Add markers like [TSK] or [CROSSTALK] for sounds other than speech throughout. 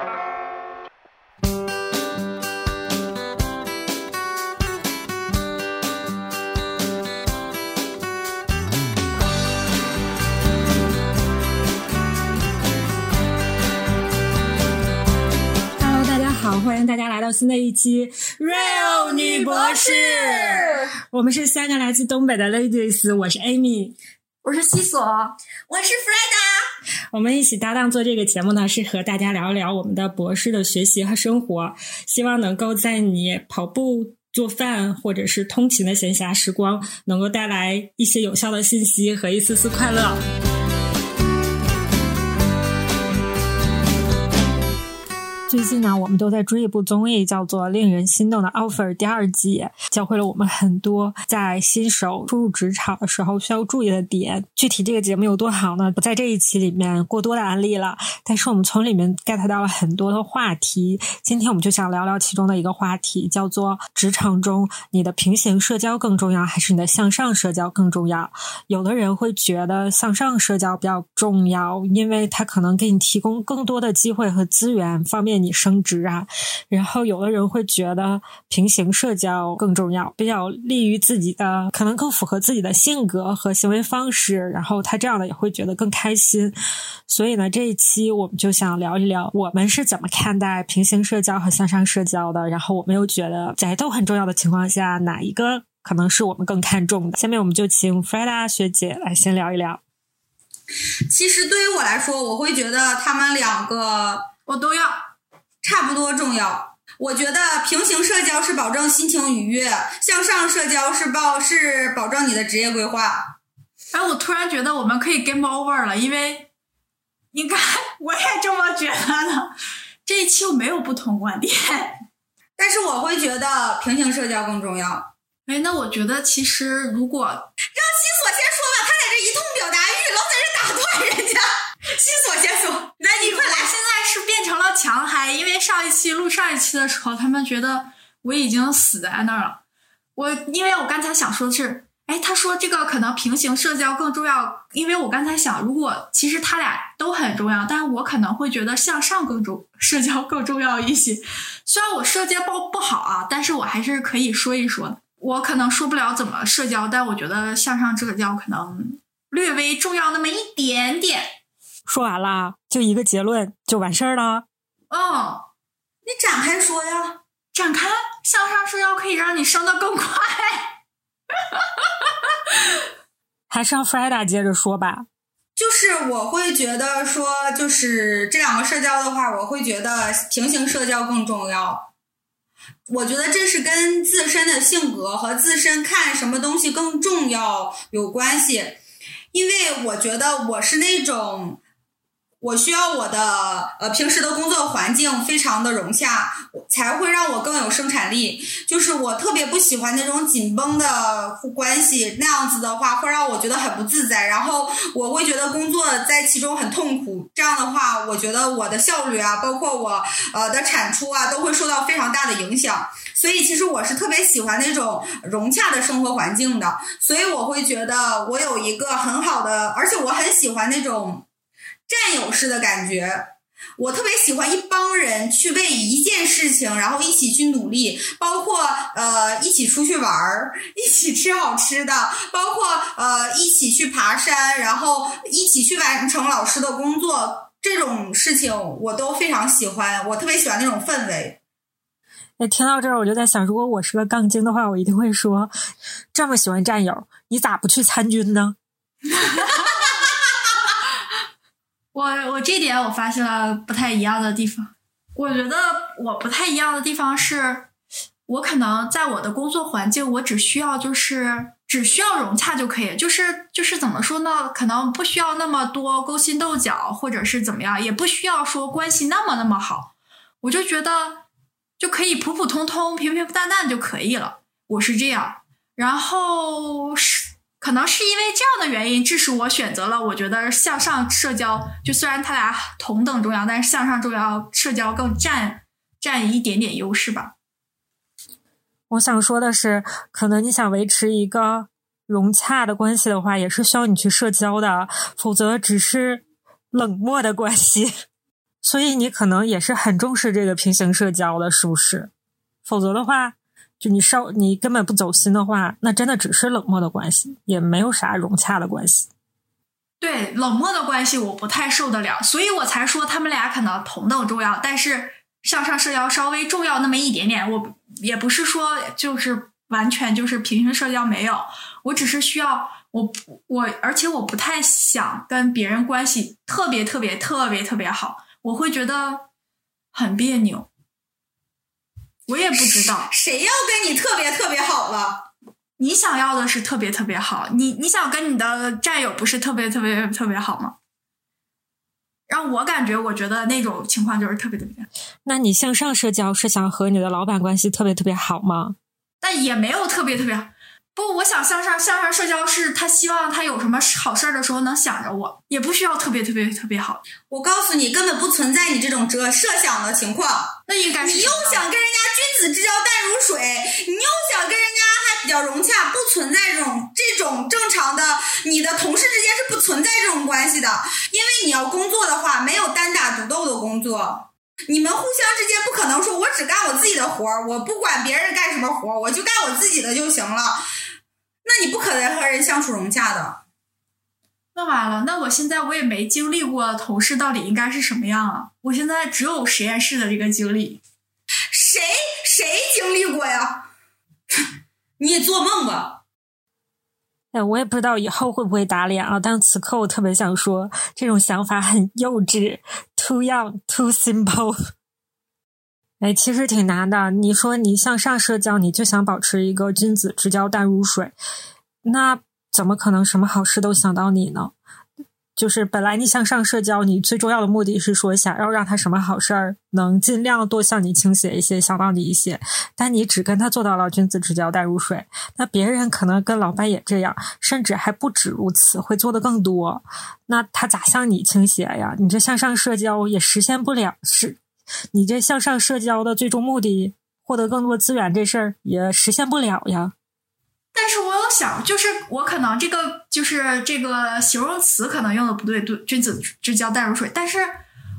Hello，大家好，欢迎大家来到新的一期 Real 女博士。我们是三个来自东北的 ladies，我是 Amy，我是西索，我是 Fred。我们一起搭档做这个节目呢，是和大家聊一聊我们的博士的学习和生活，希望能够在你跑步、做饭或者是通勤的闲暇时光，能够带来一些有效的信息和一丝丝快乐。最近呢，我们都在追一部综艺，叫做《令人心动的 offer》第二季，教会了我们很多在新手初入职场的时候需要注意的点。具体这个节目有多好呢？不在这一期里面过多的安利了，但是我们从里面 get 到了很多的话题。今天我们就想聊聊其中的一个话题，叫做职场中你的平行社交更重要，还是你的向上社交更重要？有的人会觉得向上社交比较重要，因为它可能给你提供更多的机会和资源，方便你升职啊。然后有的人会觉得平行社交更重要，比较利于自己的，可能更符合自己的性格和行为方式。然后他这样的也会觉得更开心。所以呢，这一期我们就想聊一聊我们是怎么看待平行社交和向上社交的。然后我们又觉得在都很重要的情况下，哪一个可能是我们更看重的？下面我们就请 Freda 学姐来先聊一聊。其实对于我来说，我会觉得他们两个我都要。差不多重要。我觉得平行社交是保证心情愉悦，向上社交是保是保证你的职业规划。哎，我突然觉得我们可以 game over 了，因为你看，我也这么觉得呢。这一期我没有不同观点，但是我会觉得平行社交更重要。哎，那我觉得其实如果让西索先家。西索先说，那你快来。现在是变成了强嗨，因为上一期录上一期的时候，他们觉得我已经死在那儿了。我因为我刚才想说的是，哎，他说这个可能平行社交更重要，因为我刚才想，如果其实他俩都很重要，但是我可能会觉得向上更重，社交更重要一些。虽然我社交不不好啊，但是我还是可以说一说的。我可能说不了怎么社交，但我觉得向上社交可能略微重要那么一点点。说完了，就一个结论就完事儿了。哦，你展开说呀，展开向上社交可以让你升得更快。[LAUGHS] 还是让 Freda 接着说吧。就是我会觉得说，就是这两个社交的话，我会觉得平行社交更重要。我觉得这是跟自身的性格和自身看什么东西更重要有关系，因为我觉得我是那种。我需要我的呃平时的工作环境非常的融洽，才会让我更有生产力。就是我特别不喜欢那种紧绷的关系，那样子的话会让我觉得很不自在，然后我会觉得工作在其中很痛苦。这样的话，我觉得我的效率啊，包括我呃的产出啊，都会受到非常大的影响。所以其实我是特别喜欢那种融洽的生活环境的，所以我会觉得我有一个很好的，而且我很喜欢那种。战友式的感觉，我特别喜欢一帮人去为一件事情，然后一起去努力，包括呃一起出去玩儿，[LAUGHS] 一起吃好吃的，包括呃一起去爬山，然后一起去完成老师的工作，这种事情我都非常喜欢，我特别喜欢那种氛围。哎，听到这儿我就在想，如果我是个杠精的话，我一定会说，这么喜欢战友，你咋不去参军呢？[LAUGHS] 我我这点我发现了不太一样的地方。我觉得我不太一样的地方是，我可能在我的工作环境，我只需要就是只需要融洽就可以，就是就是怎么说呢？可能不需要那么多勾心斗角，或者是怎么样，也不需要说关系那么那么好。我就觉得就可以普普通通、平平淡淡就可以了。我是这样，然后是。可能是因为这样的原因，致使我选择了我觉得向上社交，就虽然他俩同等重要，但是向上重要社交更占占一点点优势吧。我想说的是，可能你想维持一个融洽的关系的话，也是需要你去社交的，否则只是冷漠的关系。[LAUGHS] 所以你可能也是很重视这个平行社交的，是不是？否则的话，就你稍你根本不走心的话，那真的只是冷漠的关系，也没有啥融洽的关系。对冷漠的关系我不太受得了，所以我才说他们俩可能同等重要，但是向上社交稍微重要那么一点点。我也不是说就是完全就是平行社交没有，我只是需要我我，而且我不太想跟别人关系特别特别特别特别好，我会觉得很别扭。我也不知道 [LAUGHS] 谁要跟你特别特别好了。你想要的是特别特别好，你你想跟你的战友不是特别特别特别好吗？让我感觉，我觉得那种情况就是特别特别。那你向上社交是想和你的老板关系特别特别好吗？但也没有特别特别。不，我想向上向上社交是他希望他有什么好事儿的时候能想着我，也不需要特别特别特别好。我告诉你，根本不存在你这种设设想的情况。那应该是你又想跟人家君子之交淡如水，你又想跟人家还比较融洽，不存在这种这种正常的。你的同事之间是不存在这种关系的，因为你要工作的话，没有单打独斗的工作。你们互相之间不可能说，我只干我自己的活儿，我不管别人干什么活儿，我就干我自己的就行了。那你不可能和人相处融洽的。那完了，那我现在我也没经历过同事到底应该是什么样啊？我现在只有实验室的这个经历。谁谁经历过呀？[LAUGHS] 你也做梦吧！哎，我也不知道以后会不会打脸啊。但此刻我特别想说，这种想法很幼稚，too young，too simple。[LAUGHS] 哎，其实挺难的。你说你向上社交，你就想保持一个君子之交淡如水，那怎么可能什么好事都想到你呢？就是本来你向上社交，你最重要的目的是说想要让他什么好事儿能尽量多向你倾斜一些，想到你一些。但你只跟他做到了君子之交淡如水，那别人可能跟老板也这样，甚至还不止如此，会做的更多。那他咋向你倾斜呀？你这向上社交也实现不了，是。你这向上社交的最终目的，获得更多资源这事儿也实现不了呀。但是我有想，就是我可能这个就是这个形容词可能用的不对，对君子之交淡如水，但是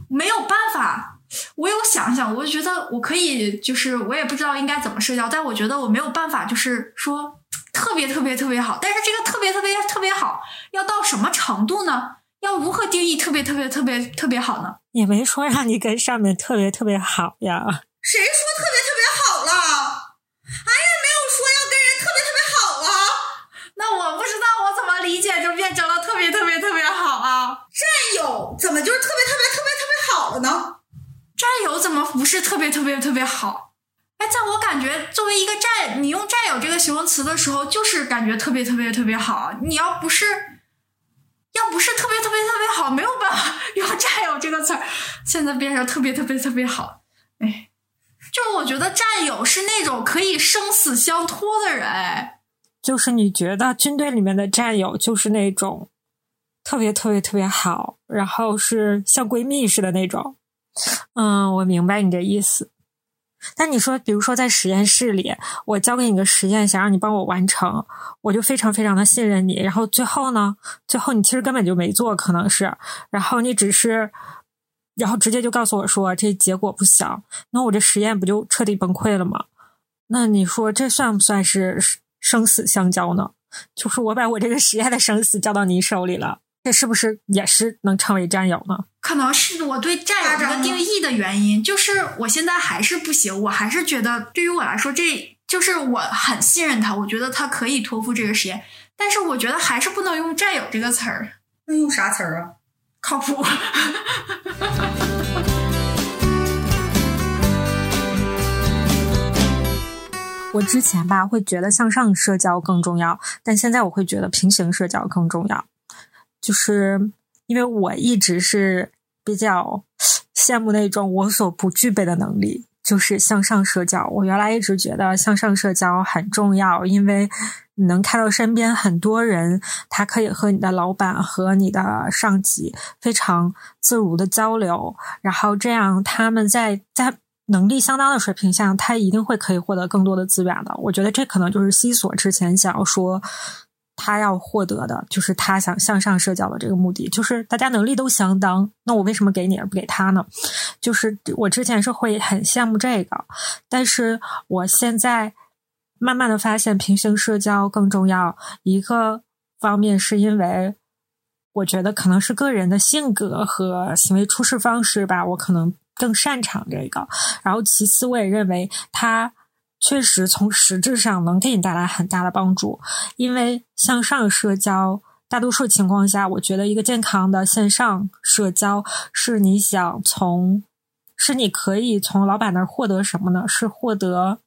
没有办法。我有想想，我就觉得我可以，就是我也不知道应该怎么社交，但我觉得我没有办法，就是说特别特别特别好。但是这个特别特别特别好，要到什么程度呢？要如何定义特别特别特别特别好呢？也没说让你跟上面特别特别好呀。谁说特别就变成了特别特别特别好啊。战友怎么就是特别特别特别特别好了呢？战友怎么不是特别特别特别好？哎，在我感觉，作为一个战，你用战友这个形容词的时候，就是感觉特别特别特别好。你要不是。要不是特别特别特别好，没有办法 [LAUGHS] 用“战友”这个词儿，现在变成特别特别特别好。哎，就我觉得战友是那种可以生死相托的人。哎，就是你觉得军队里面的战友就是那种特别特别特别好，然后是像闺蜜似的那种。嗯，我明白你的意思。但你说，比如说在实验室里，我交给你个实验，想让你帮我完成，我就非常非常的信任你。然后最后呢，最后你其实根本就没做，可能是，然后你只是，然后直接就告诉我说这结果不行，那我这实验不就彻底崩溃了吗？那你说这算不算是生死相交呢？就是我把我这个实验的生死交到你手里了。这是不是也是能成为战友呢？可能是我对战友这个定义的原因，就是我现在还是不行，我还是觉得对于我来说，这就是我很信任他，我觉得他可以托付这个实验，但是我觉得还是不能用战友这个词儿。那用啥词儿啊？靠谱。[LAUGHS] 我之前吧会觉得向上社交更重要，但现在我会觉得平行社交更重要。就是因为我一直是比较羡慕那种我所不具备的能力，就是向上社交。我原来一直觉得向上社交很重要，因为你能看到身边很多人，他可以和你的老板和你的上级非常自如的交流，然后这样他们在在能力相当的水平下，他一定会可以获得更多的资源的。我觉得这可能就是西索之前想要说。他要获得的就是他想向上社交的这个目的，就是大家能力都相当，那我为什么给你而不给他呢？就是我之前是会很羡慕这个，但是我现在慢慢的发现平行社交更重要。一个方面是因为我觉得可能是个人的性格和行为处事方式吧，我可能更擅长这个。然后其次，我也认为它确实从实质上能给你带来很大的帮助，因为向上社交。大多数情况下，我觉得一个健康的线上社交是你想从，是你可以从老板那儿获得什么呢？是获得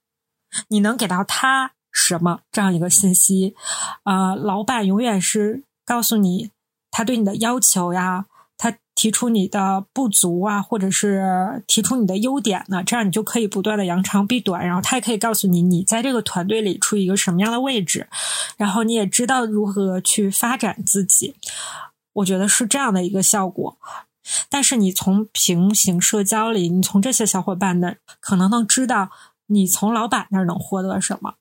你能给到他什么这样一个信息。呃，老板永远是告诉你他对你的要求呀。他提出你的不足啊，或者是提出你的优点呢？这样你就可以不断的扬长避短，然后他也可以告诉你你在这个团队里处于一个什么样的位置，然后你也知道如何去发展自己。我觉得是这样的一个效果。但是你从平行社交里，你从这些小伙伴那可能能知道你从老板那儿能获得什么。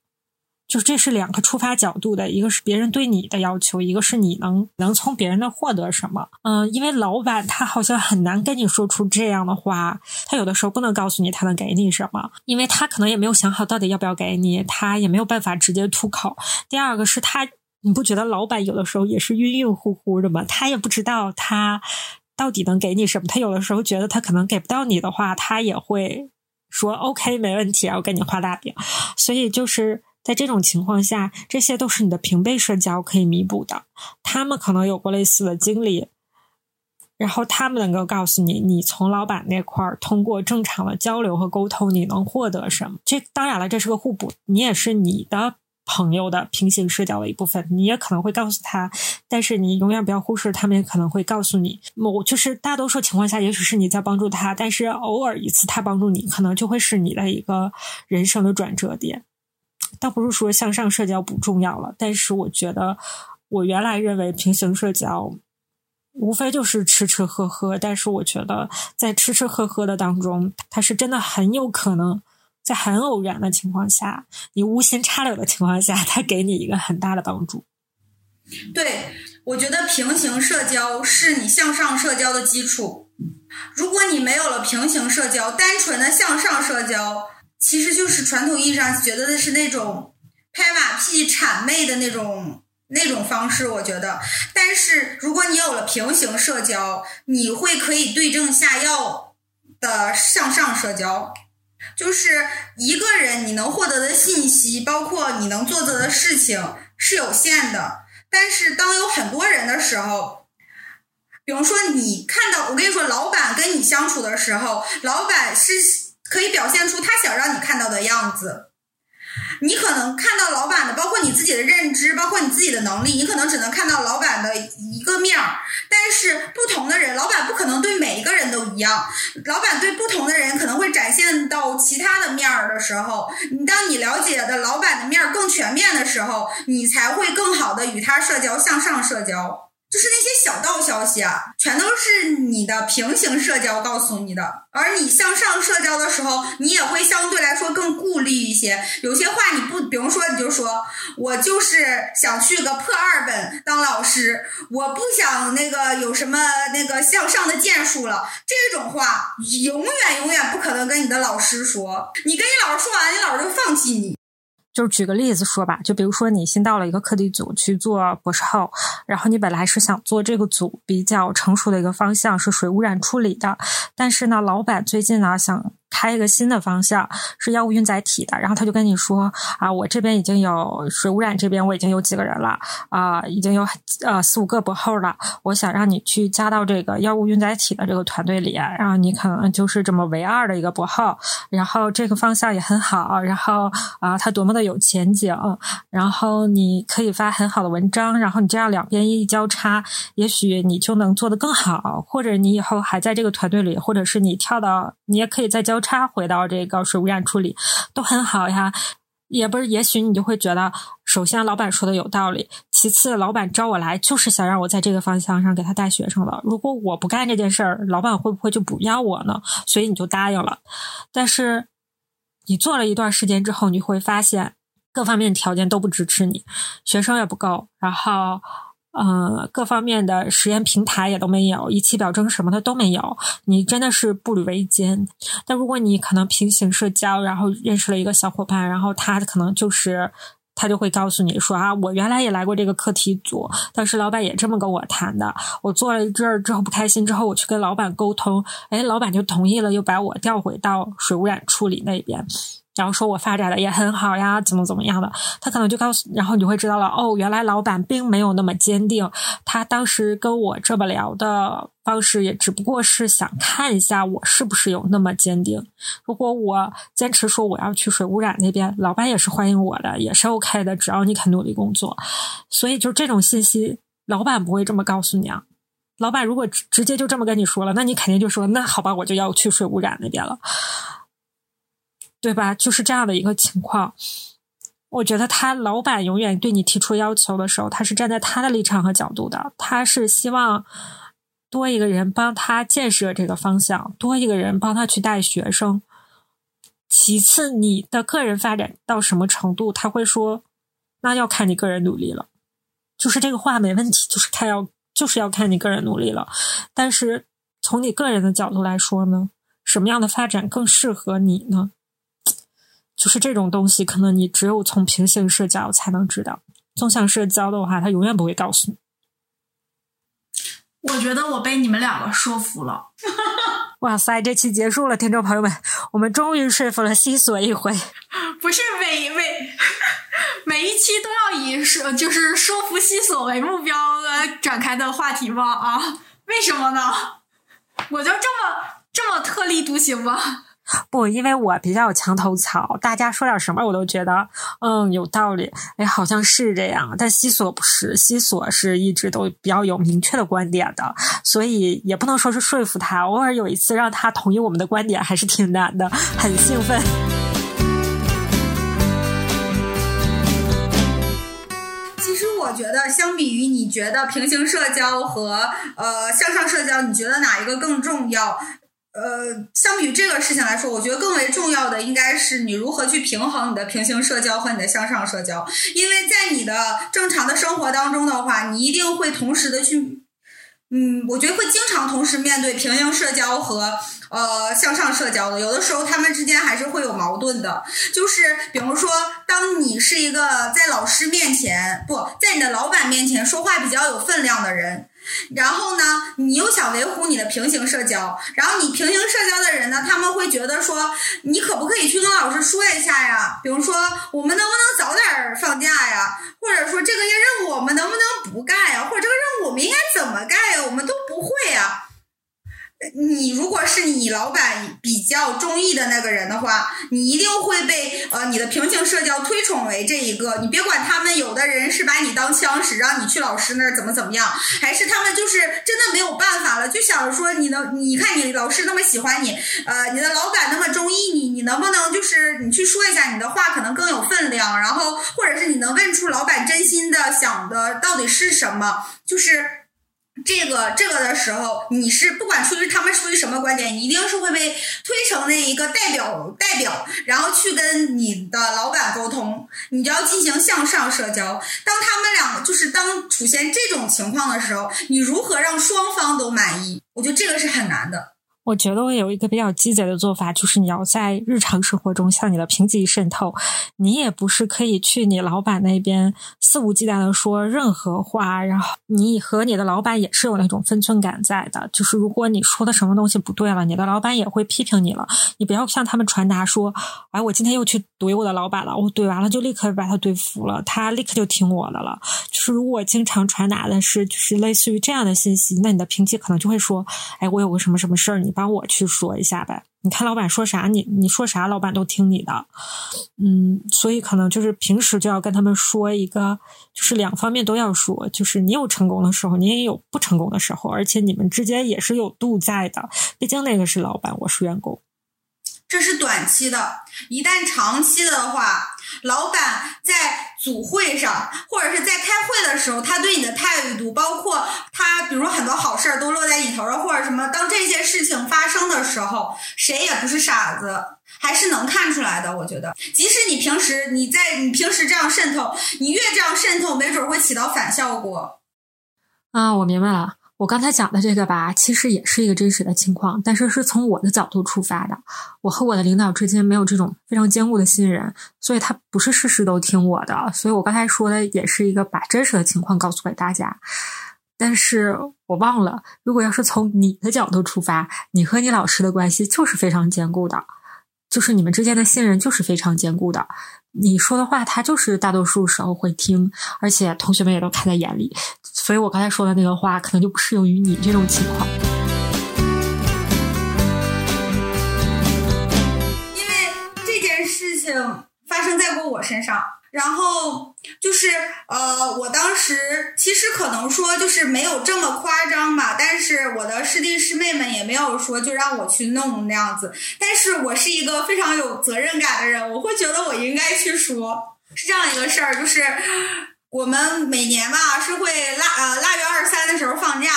就这是两个出发角度的，一个是别人对你的要求，一个是你能能从别人那获得什么。嗯，因为老板他好像很难跟你说出这样的话，他有的时候不能告诉你他能给你什么，因为他可能也没有想好到底要不要给你，他也没有办法直接吐口。第二个是他，你不觉得老板有的时候也是晕晕乎乎的吗？他也不知道他到底能给你什么，他有的时候觉得他可能给不到你的话，他也会说 OK 没问题，然后给你画大饼。所以就是。在这种情况下，这些都是你的平辈社交可以弥补的。他们可能有过类似的经历，然后他们能够告诉你，你从老板那块儿通过正常的交流和沟通，你能获得什么。这当然了，这是个互补，你也是你的朋友的平行社交的一部分。你也可能会告诉他，但是你永远不要忽视，他们也可能会告诉你。某就是大多数情况下，也许是你在帮助他，但是偶尔一次他帮助你，可能就会是你的一个人生的转折点。倒不是说向上社交不重要了，但是我觉得我原来认为平行社交无非就是吃吃喝喝，但是我觉得在吃吃喝喝的当中，它是真的很有可能在很偶然的情况下，你无心插柳的情况下，它给你一个很大的帮助。对，我觉得平行社交是你向上社交的基础。如果你没有了平行社交，单纯的向上社交。其实就是传统意义上觉得的是那种拍马屁、谄媚的那种那种方式，我觉得。但是如果你有了平行社交，你会可以对症下药的向上社交。就是一个人你能获得的信息，包括你能做的的事情是有限的。但是当有很多人的时候，比如说你看到，我跟你说，老板跟你相处的时候，老板是。可以表现出他想让你看到的样子，你可能看到老板的，包括你自己的认知，包括你自己的能力，你可能只能看到老板的一个面儿。但是不同的人，老板不可能对每一个人都一样，老板对不同的人可能会展现到其他的面儿的时候，你当你了解的老板的面儿更全面的时候，你才会更好的与他社交，向上社交。就是那些小道消息啊，全都是你的平行社交告诉你的，而你向上社交的时候，你也会相对来说更顾虑一些。有些话你不，比如说你就说，我就是想去个破二本当老师，我不想那个有什么那个向上的建树了。这种话永远永远不可能跟你的老师说，你跟你老师说完，你老师就放弃你。就是举个例子说吧，就比如说你新到了一个课题组去做博士后，然后你本来是想做这个组比较成熟的一个方向是水污染处理的，但是呢，老板最近呢想。开一个新的方向是药物运载体的，然后他就跟你说啊，我这边已经有水污染，这边我已经有几个人了啊，已经有呃四五个博后了。我想让你去加到这个药物运载体的这个团队里，然后你可能就是这么唯二的一个博后，然后这个方向也很好，然后啊，它多么的有前景，然后你可以发很好的文章，然后你这样两边一交叉，也许你就能做得更好，或者你以后还在这个团队里，或者是你跳到，你也可以再交。插回到这个水污染处理都很好呀，也不是，也许你就会觉得，首先老板说的有道理，其次老板招我来就是想让我在这个方向上给他带学生了。如果我不干这件事儿，老板会不会就不要我呢？所以你就答应了。但是你做了一段时间之后，你会发现各方面条件都不支持你，学生也不够，然后呃，各方面的实验平台也都没有，仪器表征什么的都没有，你真的是步履维艰。但如果你可能平行社交，然后认识了一个小伙伴，然后他可能就是他就会告诉你说啊，我原来也来过这个课题组，当时老板也这么跟我谈的。我做了这儿之后不开心，之后我去跟老板沟通，哎，老板就同意了，又把我调回到水污染处理那边。然后说我发展的也很好呀，怎么怎么样的，他可能就告诉，然后你会知道了，哦，原来老板并没有那么坚定，他当时跟我这么聊的方式，也只不过是想看一下我是不是有那么坚定。如果我坚持说我要去水污染那边，老板也是欢迎我的，也是 OK 的，只要你肯努力工作。所以就这种信息，老板不会这么告诉你啊。老板如果直接就这么跟你说了，那你肯定就说，那好吧，我就要去水污染那边了。对吧？就是这样的一个情况。我觉得他老板永远对你提出要求的时候，他是站在他的立场和角度的，他是希望多一个人帮他建设这个方向，多一个人帮他去带学生。其次，你的个人发展到什么程度，他会说，那要看你个人努力了。就是这个话没问题，就是他要就是要看你个人努力了。但是从你个人的角度来说呢，什么样的发展更适合你呢？就是这种东西，可能你只有从平行社交才能知道。纵向社交的话，他永远不会告诉你。我觉得我被你们两个说服了。[LAUGHS] 哇塞，这期结束了，听众朋友们，我们终于说服了西索一回。不是每每每一期都要以说就是说服西索为目标呃展开的话题吗？啊？为什么呢？我就这么这么特立独行吗？不，因为我比较有墙头草，大家说点什么我都觉得嗯有道理，哎，好像是这样。但西索不是，西索是一直都比较有明确的观点的，所以也不能说是说服他。偶尔有一次让他同意我们的观点，还是挺难的，很兴奋。[LAUGHS] 其实我觉得，相比于你觉得平行社交和呃向上社交，你觉得哪一个更重要？呃，相比于这个事情来说，我觉得更为重要的应该是你如何去平衡你的平行社交和你的向上社交，因为在你的正常的生活当中的话，你一定会同时的去，嗯，我觉得会经常同时面对平行社交和呃向上社交的，有的时候他们之间还是会有矛盾的，就是比如说，当你是一个在老师面前不在你的老板面前说话比较有分量的人。然后呢，你又想维护你的平行社交，然后你平行社交的人呢，他们会觉得说，你可不可以去跟老师说一下呀？比如说，我们能不能早点放假呀？或者说，这个月任务我们能不能不干呀？或者这个任务我们应该怎么干呀？我们都不会呀。你如果是你老板比较中意的那个人的话，你一定会被呃你的平行社交推崇为这一个。你别管他们有的人是把你当枪使，让你去老师那儿怎么怎么样，还是他们就是真的没有办法了，就想说你能，你看你老师那么喜欢你，呃，你的老板那么中意你，你能不能就是你去说一下，你的话可能更有分量，然后或者是你能问出老板真心的想的到底是什么，就是。这个这个的时候，你是不管出于他们出于什么观点，你一定是会被推成那一个代表代表，然后去跟你的老板沟通，你就要进行向上社交。当他们两个就是当出现这种情况的时候，你如何让双方都满意？我觉得这个是很难的。我觉得我有一个比较鸡贼的做法，就是你要在日常生活中向你的评级渗透。你也不是可以去你老板那边肆无忌惮的说任何话，然后你和你的老板也是有那种分寸感在的。就是如果你说的什么东西不对了，你的老板也会批评你了。你不要向他们传达说，哎，我今天又去怼我的老板了，我怼完了就立刻把他怼服了，他立刻就听我的了。就是如果经常传达的是就是类似于这样的信息，那你的评级可能就会说，哎，我有个什么什么事儿，你。帮我去说一下呗，你看老板说啥，你你说啥，老板都听你的，嗯，所以可能就是平时就要跟他们说一个，就是两方面都要说，就是你有成功的时候，你也有不成功的时候，而且你们之间也是有度在的，毕竟那个是老板，我是员工。这是短期的，一旦长期的话，老板在组会上或者是在开会的时候，他对你的态度，包括他，比如很多好事儿都落在你头上，或者什么，当这些事情发生的时候，谁也不是傻子，还是能看出来的。我觉得，即使你平时你在你平时这样渗透，你越这样渗透，没准会起到反效果。啊，我明白了。我刚才讲的这个吧，其实也是一个真实的情况，但是是从我的角度出发的。我和我的领导之间没有这种非常坚固的信任，所以他不是事事都听我的。所以我刚才说的也是一个把真实的情况告诉给大家。但是我忘了，如果要是从你的角度出发，你和你老师的关系就是非常坚固的，就是你们之间的信任就是非常坚固的。你说的话，他就是大多数时候会听，而且同学们也都看在眼里。所以我刚才说的那个话，可能就不适用于你这种情况。因为这件事情发生在过我身上，然后就是呃，我当时其实可能说就是没有这么夸张吧，但是我的师弟师妹们也没有说就让我去弄那样子。但是我是一个非常有责任感的人，我会觉得我应该去说，是这样一个事儿，就是。我们每年吧是会腊呃腊月二十三的时候放假，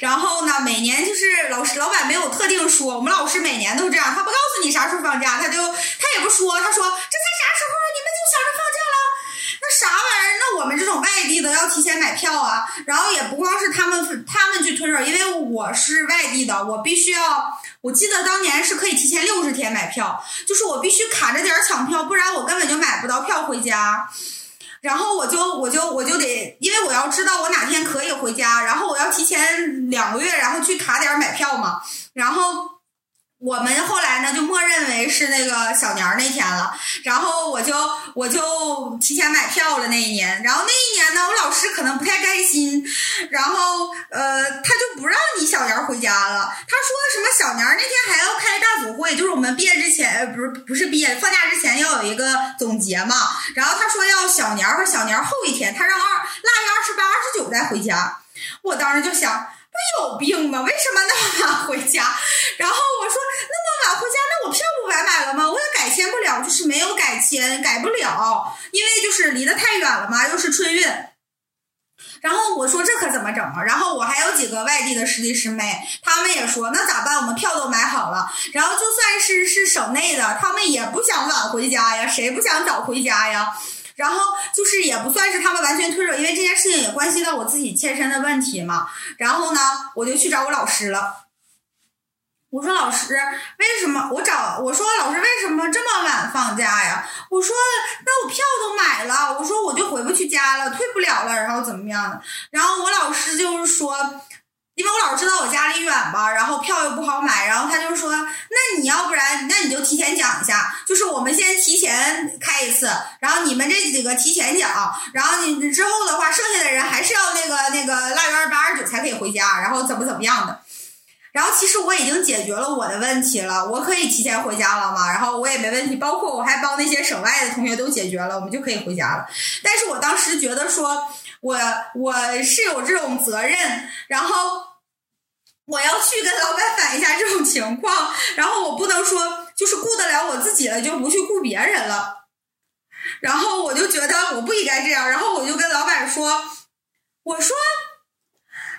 然后呢每年就是老师老板没有特定说，我们老师每年都这样，他不告诉你啥时候放假，他就他也不说，他说这才啥时候你们就想着放假了，那啥玩意儿？那我们这种外地的要提前买票啊，然后也不光是他们他们去推热，因为我是外地的，我必须要，我记得当年是可以提前六十天买票，就是我必须卡着点儿抢票，不然我根本就买不到票回家。然后我就我就我就得，因为我要知道我哪天可以回家，然后我要提前两个月，然后去卡点买票嘛，然后。我们后来呢，就默认为是那个小年儿那天了，然后我就我就提前买票了那一年，然后那一年呢，我老师可能不太开心，然后呃，他就不让你小年儿回家了，他说什么小年儿那天还要开大组会，就是我们毕业之前，不是不是毕业放假之前要有一个总结嘛，然后他说要小年儿和小年后一天，他让二腊月二十八、二十九再回家，我当时就想。不有病吗？为什么那么晚回家？然后我说那么晚回家，那我票不白买了吗？我也改签不了，就是没有改签，改不了，因为就是离得太远了嘛，又是春运。然后我说这可怎么整啊？然后我还有几个外地的师弟师妹，他们也说那咋办？我们票都买好了，然后就算是是省内的，他们也不想晚回家呀，谁不想早回家呀？然后就是也不算是他们完全推热，因为这件事情也关系到我自己切身的问题嘛。然后呢，我就去找我老师了。我说老师，为什么我找我说老师为什么这么晚放假呀？我说那我票都买了，我说我就回不去家了，退不了了，然后怎么样的？然后我老师就是说。因为我老是知道我家里远吧，然后票又不好买，然后他就说：“那你要不然，那你就提前讲一下，就是我们先提前开一次，然后你们这几个提前讲，然后你之后的话，剩下的人还是要那个那个腊月二十八二十九才可以回家，然后怎么怎么样的。然后其实我已经解决了我的问题了，我可以提前回家了嘛，然后我也没问题，包括我还帮那些省外的同学都解决了，我们就可以回家了。但是我当时觉得说。我我是有这种责任，然后我要去跟老板反映一下这种情况，然后我不能说就是顾得了我自己了就不去顾别人了，然后我就觉得我不应该这样，然后我就跟老板说，我说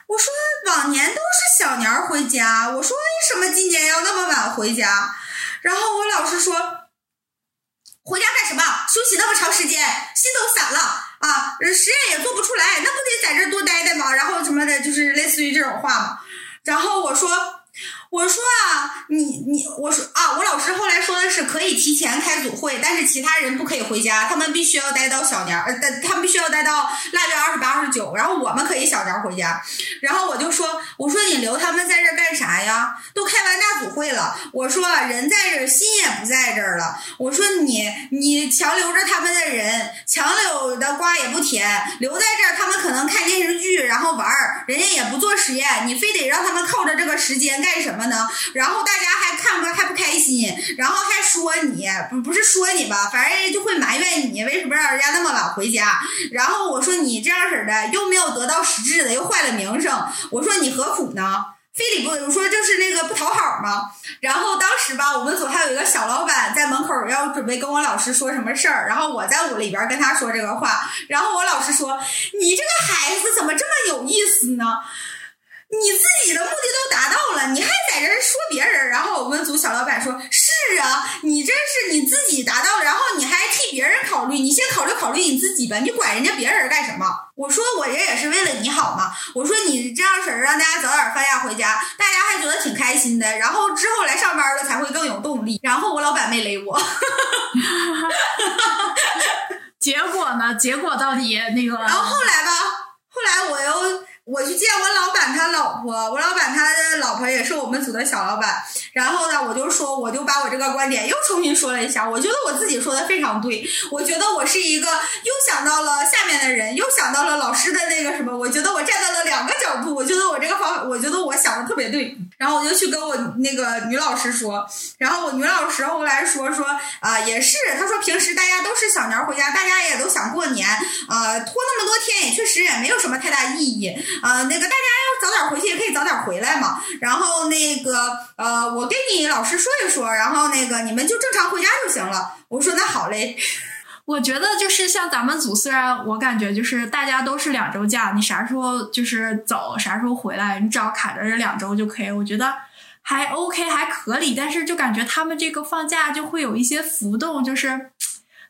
我说往年都是小年儿回家，我说为什么今年要那么晚回家？然后我老师说，回家干什么？休息那么长时间，心都散了。啊，实验也做不出来，那不得在这多待待吗？然后什么的，就是类似于这种话嘛。然后我说。我说啊，你你我说啊，我老师后来说的是可以提前开组会，但是其他人不可以回家，他们必须要待到小年儿，呃，他们必须要待到腊月二十八、二十九，然后我们可以小年儿回家。然后我就说，我说你留他们在这儿干啥呀？都开完大组会了。我说人在这儿，心也不在这儿了。我说你你强留着他们的人，强留的瓜也不甜，留在这儿他们可能看电视剧，然后玩儿，人家也不做实验，你非得让他们靠着这个时间干什么？呢？然后大家还看不还不开心，然后还说你不不是说你吧，反正就会埋怨你为什么让人家那么晚回家。然后我说你这样式的又没有得到实质的，又坏了名声。我说你何苦呢？非得不我说就是那个不讨好吗？然后当时吧，我们组还有一个小老板在门口要准备跟我老师说什么事儿，然后我在屋里边跟他说这个话，然后我老师说你这个孩子怎么这么有意思呢？你自己的目的都达到了，你还在这说别人？然后我们组小老板说：“是啊，你这是你自己达到了，然后你还替别人考虑，你先考虑考虑你自己吧，你管人家别人干什么？我说我这也是为了你好嘛。我说你这样式儿让大家早点放假回家，大家还觉得挺开心的，然后之后来上班了才会更有动力。然后我老板没勒我，[LAUGHS] 结果呢？结果到底那个？然后后来吧，后来我又我去见我老板他老婆，我老板他的老婆也是我们组的小老板。然后呢，我就说，我就把我这个观点又重新说了一下。我觉得我自己说的非常对，我觉得我是一个又想到了下面的人，又想到了老师的那个什么。我觉得我站在了两个角度，我觉得我这个方，我觉得我想的特别对。然后我就去跟我那个女老师说，然后我女老师后来说说啊，也是，她说平时大家都是小年回家，大家也都想过年，啊，拖那么多天也确实也没有什么太大意义，啊，那个大家早点回去也可以早点回来嘛。然后那个呃，我。跟你老师说一说，然后那个你们就正常回家就行了。我说那好嘞。[LAUGHS] 我觉得就是像咱们组，虽然我感觉就是大家都是两周假，你啥时候就是走，啥时候回来，你只要卡着这两周就可以。我觉得还 OK，还可以。但是就感觉他们这个放假就会有一些浮动，就是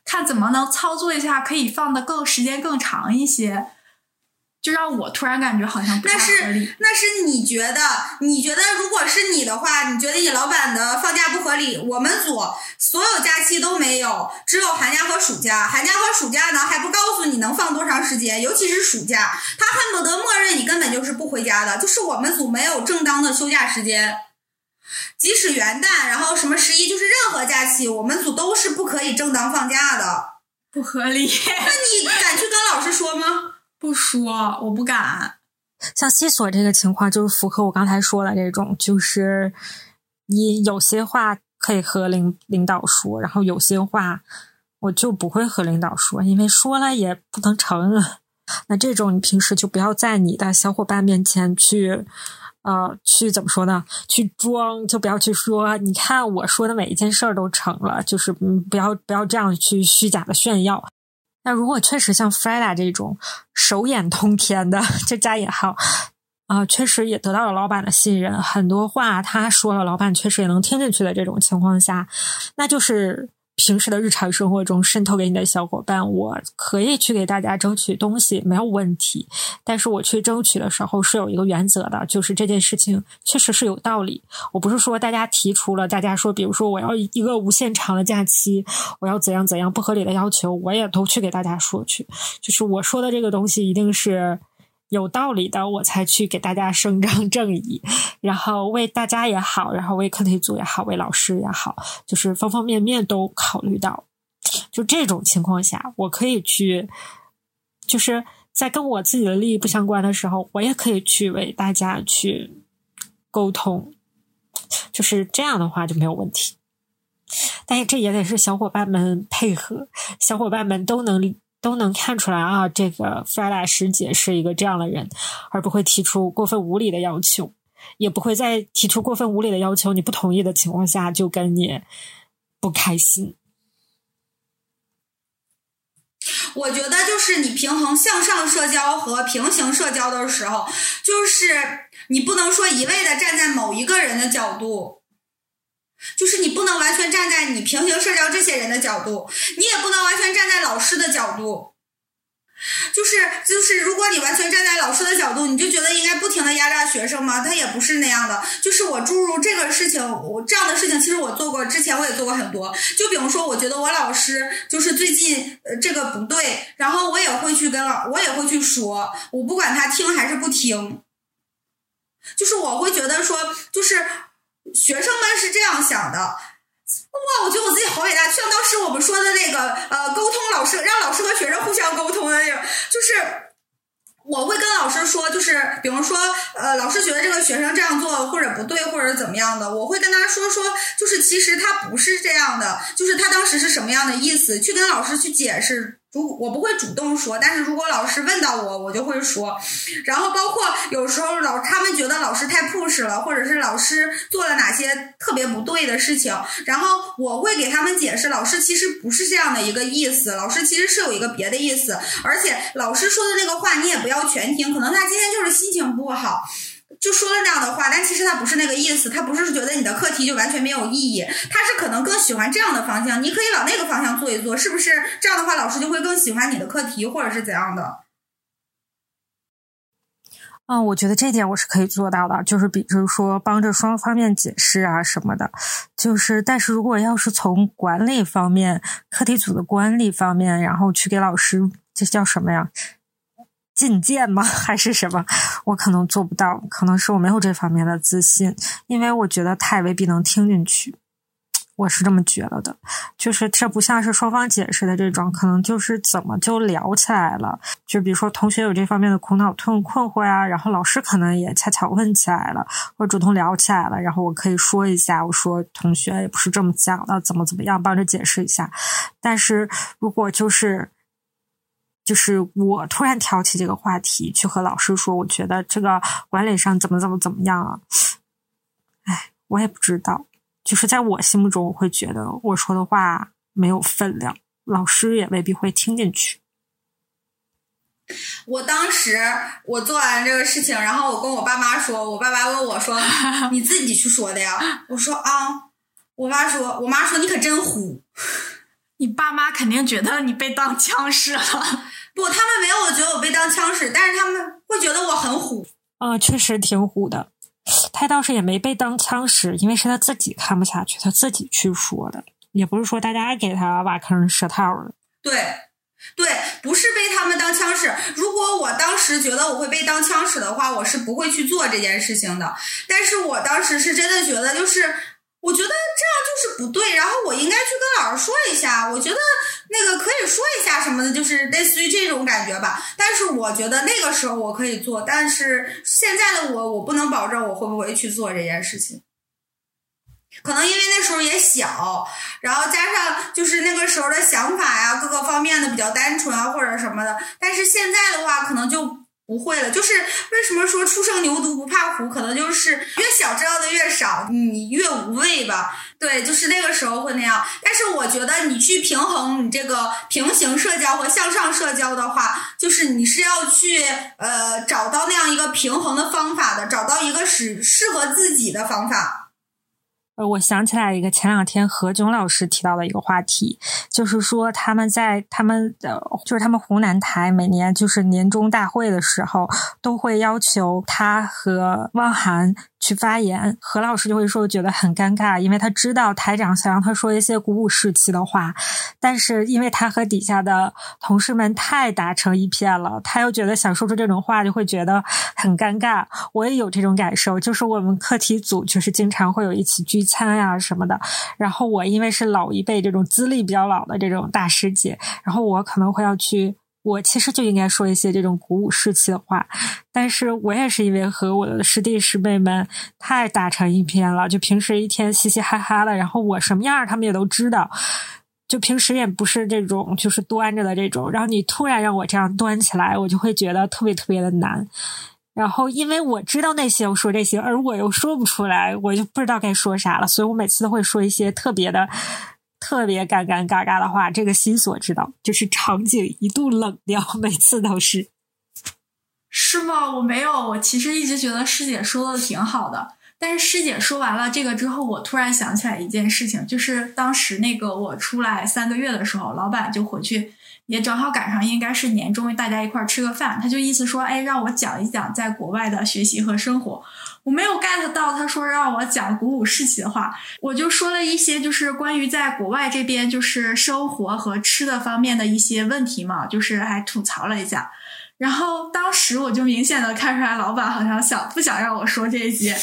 看怎么能操作一下，可以放的更时间更长一些。就让我突然感觉好像不太合理。那是你觉得？你觉得如果是你的话，你觉得你老板的放假不合理？我们组所有假期都没有，只有寒假和暑假。寒假和暑假呢，还不告诉你能放多长时间，尤其是暑假，他恨不得默认你根本就是不回家的。就是我们组没有正当的休假时间，即使元旦，然后什么十一，就是任何假期，我们组都是不可以正当放假的，不合理。那你敢去跟老师说吗？不说，我不敢。像西索这个情况，就是符合我刚才说的这种，就是你有些话可以和领领导说，然后有些话我就不会和领导说，因为说了也不能成。那这种你平时就不要在你的小伙伴面前去，呃，去怎么说呢？去装，就不要去说。你看我说的每一件事儿都成了，就是不要不要这样去虚假的炫耀。那如果确实像 Freda 这种手眼通天的，就加引号啊，确实也得到了老板的信任，很多话他说了，老板确实也能听进去的这种情况下，那就是。平时的日常生活中渗透给你的小伙伴，我可以去给大家争取东西，没有问题。但是我去争取的时候是有一个原则的，就是这件事情确实是有道理。我不是说大家提出了，大家说，比如说我要一个无限长的假期，我要怎样怎样不合理的要求，我也都去给大家说去。就是我说的这个东西一定是。有道理的，我才去给大家伸张 [LAUGHS] 正义，然后为大家也好，然后为课题组也好，为老师也好，就是方方面面都考虑到。就这种情况下，我可以去，就是在跟我自己的利益不相关的时候，我也可以去为大家去沟通，就是这样的话就没有问题。但是这也得是小伙伴们配合，小伙伴们都能理。都能看出来啊，这个 Freda 师姐是一个这样的人，而不会提出过分无理的要求，也不会在提出过分无理的要求你不同意的情况下就跟你不开心。我觉得就是你平衡向上社交和平行社交的时候，就是你不能说一味的站在某一个人的角度。就是你不能完全站在你平行社交这些人的角度，你也不能完全站在老师的角度。就是就是，如果你完全站在老师的角度，你就觉得应该不停的压榨学生吗？他也不是那样的。就是我注入这个事情，我这样的事情，其实我做过，之前我也做过很多。就比如说，我觉得我老师就是最近呃这个不对，然后我也会去跟老，我也会去说，我不管他听还是不听。就是我会觉得说，就是。学生们是这样想的，哇！我觉得我自己好伟大，就像当时我们说的那个呃，沟通老师让老师和学生互相沟通的那个，就是我会跟老师说，就是比如说呃，老师觉得这个学生这样做或者不对或者怎么样的，我会跟他说说，就是其实他不是这样的，就是他当时是什么样的意思，去跟老师去解释。如我不会主动说，但是如果老师问到我，我就会说。然后包括有时候老他们觉得老师太 push 了，或者是老师做了哪些特别不对的事情，然后我会给他们解释，老师其实不是这样的一个意思，老师其实是有一个别的意思，而且老师说的那个话你也不要全听，可能他今天就是心情不好。就说了那样的话，但其实他不是那个意思，他不是觉得你的课题就完全没有意义，他是可能更喜欢这样的方向，你可以往那个方向做一做，是不是？这样的话，老师就会更喜欢你的课题，或者是怎样的？嗯，我觉得这点我是可以做到的，就是比如说帮着双方面解释啊什么的，就是但是如果要是从管理方面、课题组的管理方面，然后去给老师，这叫什么呀？进谏吗？[LAUGHS] 还是什么？我可能做不到，可能是我没有这方面的自信，因为我觉得他也未必能听进去。我是这么觉得的，就是这不像是双方解释的这种，可能就是怎么就聊起来了。就比如说同学有这方面的苦恼、困困惑呀，然后老师可能也恰巧问起来了，或主动聊起来了，然后我可以说一下，我说同学也不是这么讲的，怎么怎么样，帮着解释一下。但是如果就是就是我突然挑起这个话题去和老师说，我觉得这个管理上怎么怎么怎么样啊？哎，我也不知道。就是在我心目中，我会觉得我说的话没有分量，老师也未必会听进去。我当时我做完这个事情，然后我跟我爸妈说，我爸妈问我说：“你自己去说的呀？”我说：“啊。”我妈说：“我妈说你可真虎。”你爸妈肯定觉得你被当枪使了。[LAUGHS] 不，他们没有觉得我被当枪使，但是他们会觉得我很虎。啊，确实挺虎的。他倒是也没被当枪使，因为是他自己看不下去，他自己去说的，也不是说大家给他挖坑设套的。对，对，不是被他们当枪使。如果我当时觉得我会被当枪使的话，我是不会去做这件事情的。但是我当时是真的觉得，就是我觉得这样就是不对，然后我应该去跟老师说一下。我觉得。那个可以说一下什么的，就是类似于这种感觉吧。但是我觉得那个时候我可以做，但是现在的我，我不能保证我会不会去做这件事情。可能因为那时候也小，然后加上就是那个时候的想法呀，各个方面的比较单纯啊，或者什么的。但是现在的话，可能就。不会了，就是为什么说初生牛犊不怕虎？可能就是越小知道的越少，你越无畏吧。对，就是那个时候会那样。但是我觉得你去平衡你这个平行社交和向上社交的话，就是你是要去呃找到那样一个平衡的方法的，找到一个适适合自己的方法。呃，我想起来一个前两天何炅老师提到的一个话题，就是说他们在他们的就是他们湖南台每年就是年终大会的时候，都会要求他和汪涵。去发言，何老师就会说觉得很尴尬，因为他知道台长想让他说一些鼓舞士气的话，但是因为他和底下的同事们太打成一片了，他又觉得想说出这种话就会觉得很尴尬。我也有这种感受，就是我们课题组就是经常会有一起聚餐呀什么的，然后我因为是老一辈这种资历比较老的这种大师姐，然后我可能会要去。我其实就应该说一些这种鼓舞士气的话，但是我也是因为和我的师弟师妹们太打成一片了，就平时一天嘻嘻哈哈的，然后我什么样他们也都知道，就平时也不是这种就是端着的这种，然后你突然让我这样端起来，我就会觉得特别特别的难。然后因为我知道那些我说这些，而我又说不出来，我就不知道该说啥了，所以我每次都会说一些特别的。特别尴尴尬尬的话，这个心所知道，就是场景一度冷掉，每次都是。是吗？我没有，我其实一直觉得师姐说的挺好的。但是师姐说完了这个之后，我突然想起来一件事情，就是当时那个我出来三个月的时候，老板就回去，也正好赶上应该是年终，大家一块儿吃个饭，他就意思说，哎，让我讲一讲在国外的学习和生活。我没有 get 到他说让我讲鼓舞士气的话，我就说了一些就是关于在国外这边就是生活和吃的方面的一些问题嘛，就是还吐槽了一下。然后当时我就明显的看出来，老板好像想不想让我说这些，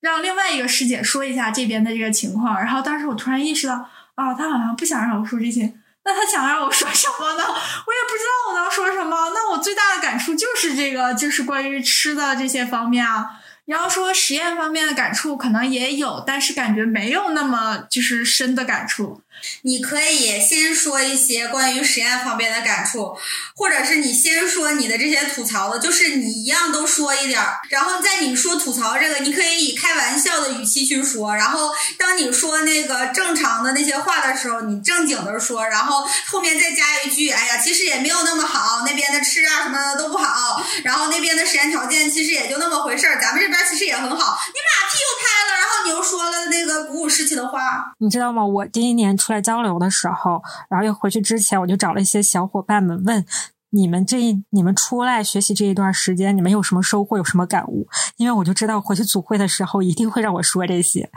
让另外一个师姐说一下这边的这个情况。然后当时我突然意识到，啊，他好像不想让我说这些，那他想让我说什么呢？我也不知道我能说什么。那我最大的感触就是这个，就是关于吃的这些方面啊。你要说实验方面的感触可能也有，但是感觉没有那么就是深的感触。你可以先说一些关于实验方面的感触，或者是你先说你的这些吐槽的，就是你一样都说一点儿。然后在你说吐槽这个，你可以以开玩笑的语气去说。然后当你说那个正常的那些话的时候，你正经的说。然后后面再加一句：“哎呀，其实也没有那么好，那边的吃啊什么的都不好。然后那边的实验条件其实也就那么回事儿，咱们这边其实也很好。你马屁又拍了，然后你又说了那个鼓舞士气的话。你知道吗？我第一年出来交流的时候，然后又回去之前，我就找了一些小伙伴们问。你们这一你们出来学习这一段时间，你们有什么收获，有什么感悟？因为我就知道回去组会的时候一定会让我说这些，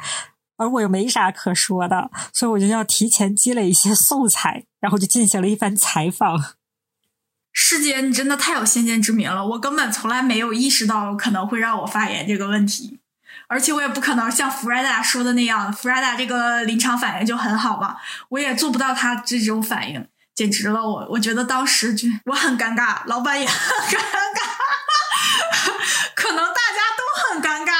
而我又没啥可说的，所以我就要提前积累一些素材，然后就进行了一番采访。师姐，你真的太有先见之明了，我根本从来没有意识到可能会让我发言这个问题，而且我也不可能像弗莱达说的那样，弗莱达这个临场反应就很好嘛，我也做不到他这种反应。简直了，我我觉得当时就我很尴尬，老板也很尴尬，可能大家都很尴尬。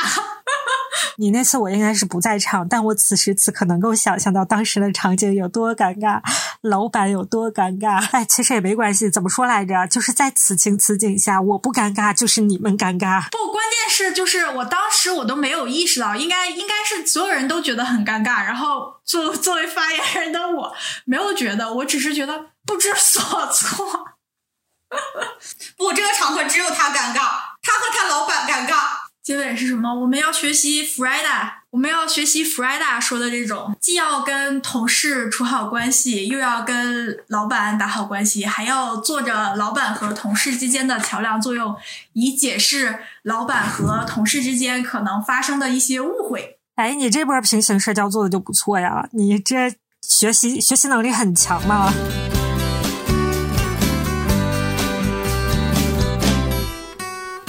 你那次我应该是不在场，但我此时此刻能够想象到当时的场景有多尴尬，老板有多尴尬。哎，其实也没关系，怎么说来着？就是在此情此景下，我不尴尬，就是你们尴尬。不，关键是就是我当时我都没有意识到，应该应该是所有人都觉得很尴尬，然后作作为发言人的我没有觉得，我只是觉得不知所措。[LAUGHS] 不，这个场合只有他尴尬，他和他老板尴尬。结尾是什么？我们要学习 Freda，我们要学习 Freda 说的这种，既要跟同事处好关系，又要跟老板打好关系，还要做着老板和同事之间的桥梁作用，以解释老板和同事之间可能发生的一些误会。哎，你这波平行社交做的就不错呀，你这学习学习能力很强嘛。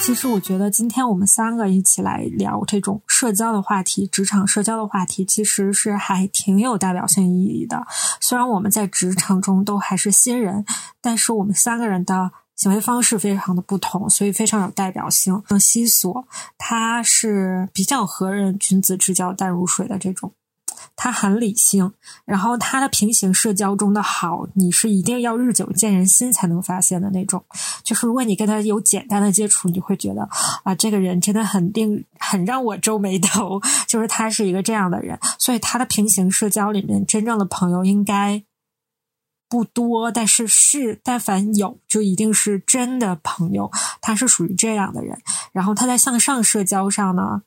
其实我觉得今天我们三个一起来聊这种社交的话题，职场社交的话题，其实是还挺有代表性意义的。虽然我们在职场中都还是新人，但是我们三个人的行为方式非常的不同，所以非常有代表性。像西索，他是比较和人君子之交淡如水的这种。他很理性，然后他的平行社交中的好，你是一定要日久见人心才能发现的那种。就是如果你跟他有简单的接触，你会觉得啊，这个人真的很定，很让我皱眉头。[LAUGHS] 就是他是一个这样的人，所以他的平行社交里面真正的朋友应该不多，但是是但凡有，就一定是真的朋友。他是属于这样的人，然后他在向上社交上呢。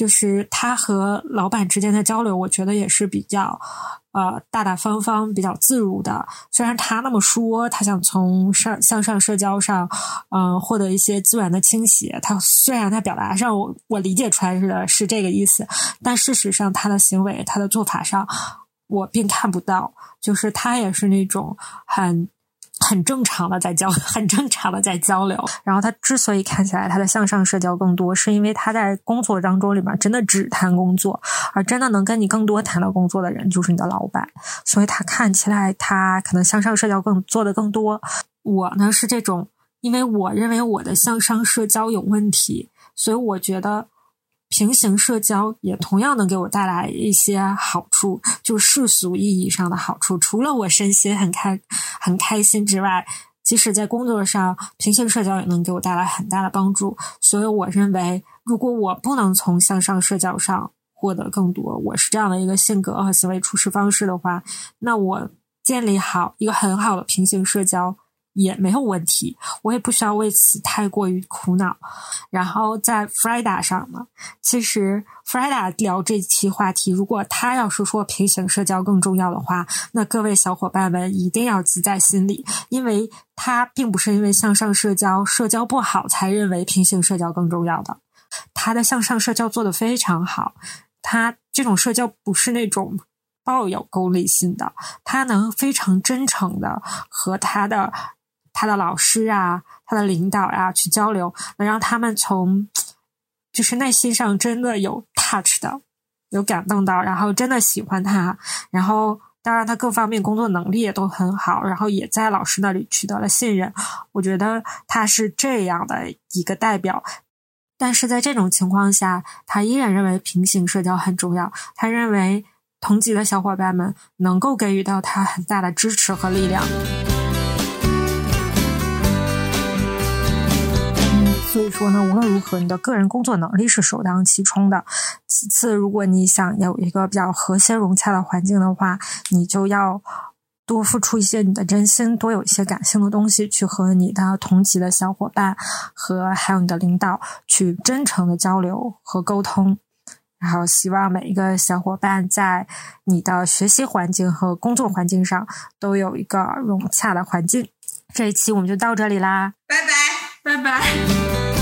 就是他和老板之间的交流，我觉得也是比较，呃，大大方方、比较自如的。虽然他那么说，他想从上向上社交上，嗯，获得一些资源的倾斜。他虽然他表达上，我我理解出来是的是这个意思，但事实上他的行为、他的做法上，我并看不到。就是他也是那种很。很正常的在交，[LAUGHS] 很正常的在交流。然后他之所以看起来他的向上社交更多，是因为他在工作当中里面真的只谈工作，而真的能跟你更多谈到工作的人就是你的老板。所以他看起来他可能向上社交更做的更多。我呢是这种，因为我认为我的向上社交有问题，所以我觉得。平行社交也同样能给我带来一些好处，就世俗意义上的好处。除了我身心很开很开心之外，即使在工作上，平行社交也能给我带来很大的帮助。所以，我认为，如果我不能从向上社交上获得更多，我是这样的一个性格和行为处事方式的话，那我建立好一个很好的平行社交。也没有问题，我也不需要为此太过于苦恼。然后在 Frida 上呢，其实 Frida 聊这期话题，如果他要是说平行社交更重要的话，那各位小伙伴们一定要记在心里，因为他并不是因为向上社交社交不好才认为平行社交更重要的，他的向上社交做得非常好，他这种社交不是那种。抱有功利心的，他能非常真诚的和他的。他的老师啊，他的领导呀，去交流，能让他们从 [TSK] 就是内心上真的有 touch 的，有感动到，然后真的喜欢他，然后当然他各方面工作能力也都很好，然后也在老师那里取得了信任。我觉得他是这样的一个代表，但是在这种情况下，他依然认为平行社交很重要。他认为同级的小伙伴们能够给予到他很大的支持和力量。所以说呢，无论如何，你的个人工作能力是首当其冲的。其次，如果你想有一个比较和谐融洽的环境的话，你就要多付出一些你的真心，多有一些感性的东西，去和你的同级的小伙伴和还有你的领导去真诚的交流和沟通。然后，希望每一个小伙伴在你的学习环境和工作环境上都有一个融洽的环境。这一期我们就到这里啦，拜拜，拜拜。